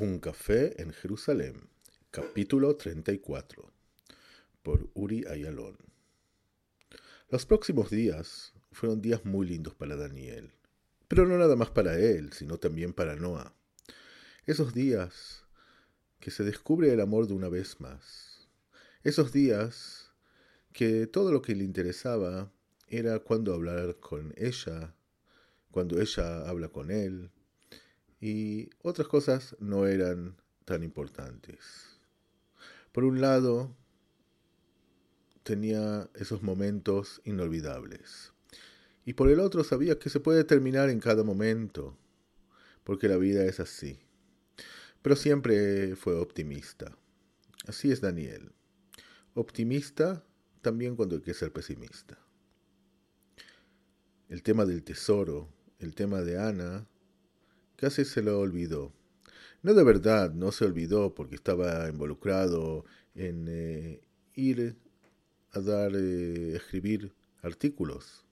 Un café en Jerusalén, capítulo 34, por Uri Ayalón. Los próximos días fueron días muy lindos para Daniel, pero no nada más para él, sino también para Noah. Esos días que se descubre el amor de una vez más. Esos días que todo lo que le interesaba era cuando hablar con ella, cuando ella habla con él, y otras cosas no eran tan importantes. Por un lado, tenía esos momentos inolvidables. Y por el otro sabía que se puede terminar en cada momento, porque la vida es así. Pero siempre fue optimista. Así es Daniel. Optimista también cuando hay que ser pesimista. El tema del tesoro, el tema de Ana, casi se lo olvidó. No de verdad, no se olvidó porque estaba involucrado en eh, ir a dar, eh, escribir artículos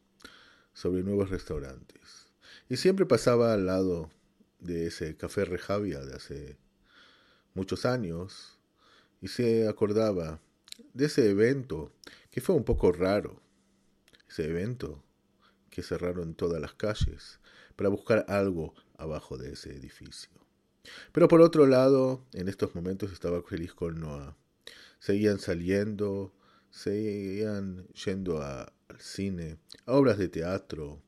sobre nuevos restaurantes. Y siempre pasaba al lado de ese café Rejavia de hace muchos años y se acordaba de ese evento que fue un poco raro. Ese evento que cerraron todas las calles para buscar algo abajo de ese edificio. Pero por otro lado, en estos momentos estaba feliz con Noah. Seguían saliendo, seguían yendo al cine, a obras de teatro,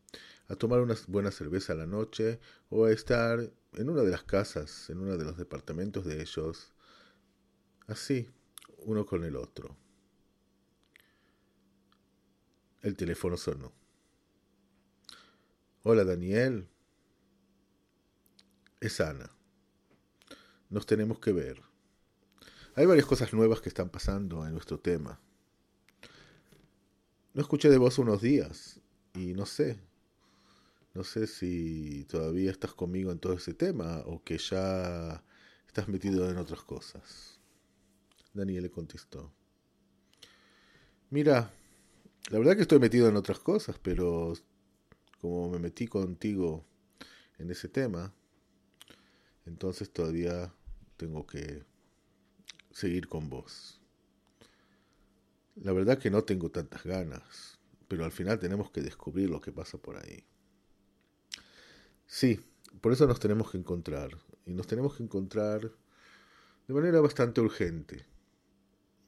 a tomar una buena cerveza a la noche o a estar en una de las casas, en uno de los departamentos de ellos, así, uno con el otro. El teléfono sonó. Hola Daniel, es Ana. Nos tenemos que ver. Hay varias cosas nuevas que están pasando en nuestro tema. No escuché de vos unos días y no sé. No sé si todavía estás conmigo en todo ese tema o que ya estás metido en otras cosas. Daniel le contestó. Mira, la verdad que estoy metido en otras cosas, pero como me metí contigo en ese tema, entonces todavía tengo que seguir con vos. La verdad que no tengo tantas ganas, pero al final tenemos que descubrir lo que pasa por ahí. Sí, por eso nos tenemos que encontrar, y nos tenemos que encontrar de manera bastante urgente,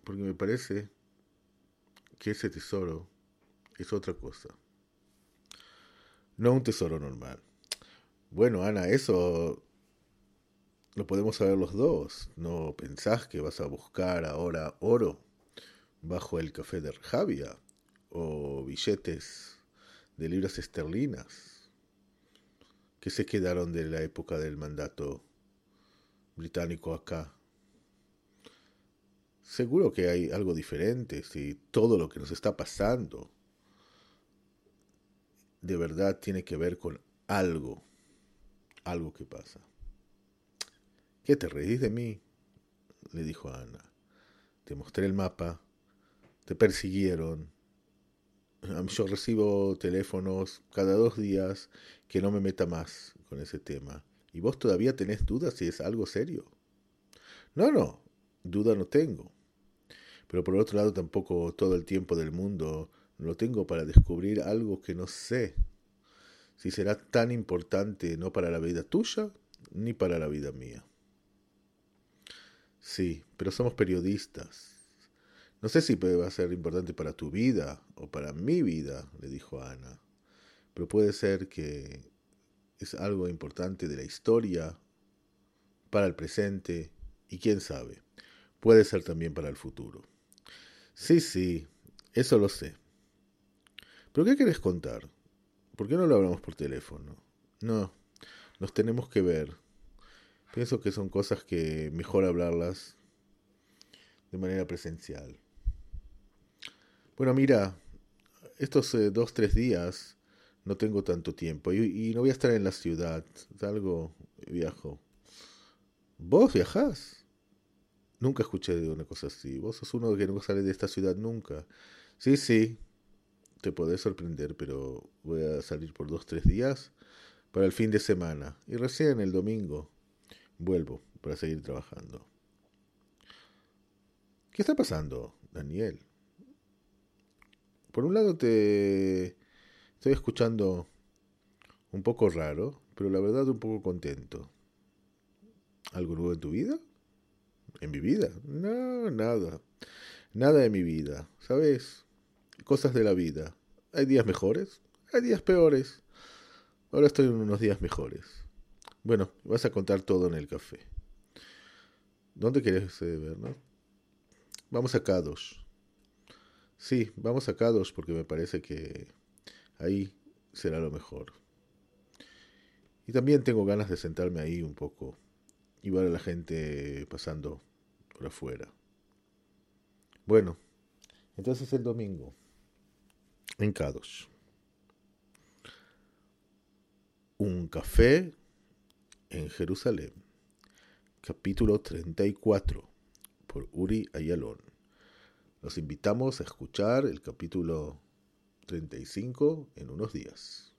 porque me parece que ese tesoro es otra cosa, no un tesoro normal. Bueno, Ana, eso lo podemos saber los dos. ¿No pensás que vas a buscar ahora oro bajo el café de Rjavia o billetes de libras esterlinas que se quedaron de la época del mandato británico acá? Seguro que hay algo diferente si todo lo que nos está pasando de verdad tiene que ver con algo, algo que pasa. ¿Qué te reís de mí? le dijo Ana. Te mostré el mapa, te persiguieron. Yo recibo teléfonos cada dos días que no me meta más con ese tema. ¿Y vos todavía tenés dudas si es algo serio? No, no, duda no tengo. Pero por otro lado tampoco todo el tiempo del mundo lo tengo para descubrir algo que no sé si será tan importante no para la vida tuya ni para la vida mía. Sí, pero somos periodistas. No sé si va a ser importante para tu vida o para mi vida, le dijo Ana, pero puede ser que es algo importante de la historia, para el presente y quién sabe, puede ser también para el futuro. Sí, sí, eso lo sé. ¿Pero qué querés contar? ¿Por qué no lo hablamos por teléfono? No, nos tenemos que ver. Pienso que son cosas que mejor hablarlas de manera presencial. Bueno, mira, estos eh, dos, tres días no tengo tanto tiempo y, no voy a estar en la ciudad. Algo viajo. ¿Vos viajás? Nunca escuché de una cosa así. Vos sos uno que nunca sale de esta ciudad nunca. Sí, sí, te podés sorprender, pero voy a salir por dos, tres días para el fin de semana. Y recién el domingo vuelvo para seguir trabajando. ¿Qué está pasando, Daniel? Por un lado te estoy escuchando un poco raro, pero la verdad un poco contento. ¿Algo nuevo en tu vida? ¿En mi vida? No, nada. Nada de mi vida. ¿Sabes? Cosas de la vida. Hay días mejores, hay días peores. Ahora estoy en unos días mejores. Bueno, vas a contar todo en el café. ¿Dónde querés eh, vernos? Vamos a Kadosh. Sí, vamos a Kadosh porque me parece que ahí será lo mejor. Y también tengo ganas de sentarme ahí un poco y ver a la gente pasando por afuera. Bueno, entonces el domingo, en Kadosh. Un café en Jerusalén. Capítulo 34 por Uri Ayalón. Los invitamos a escuchar el capítulo 35 en unos días.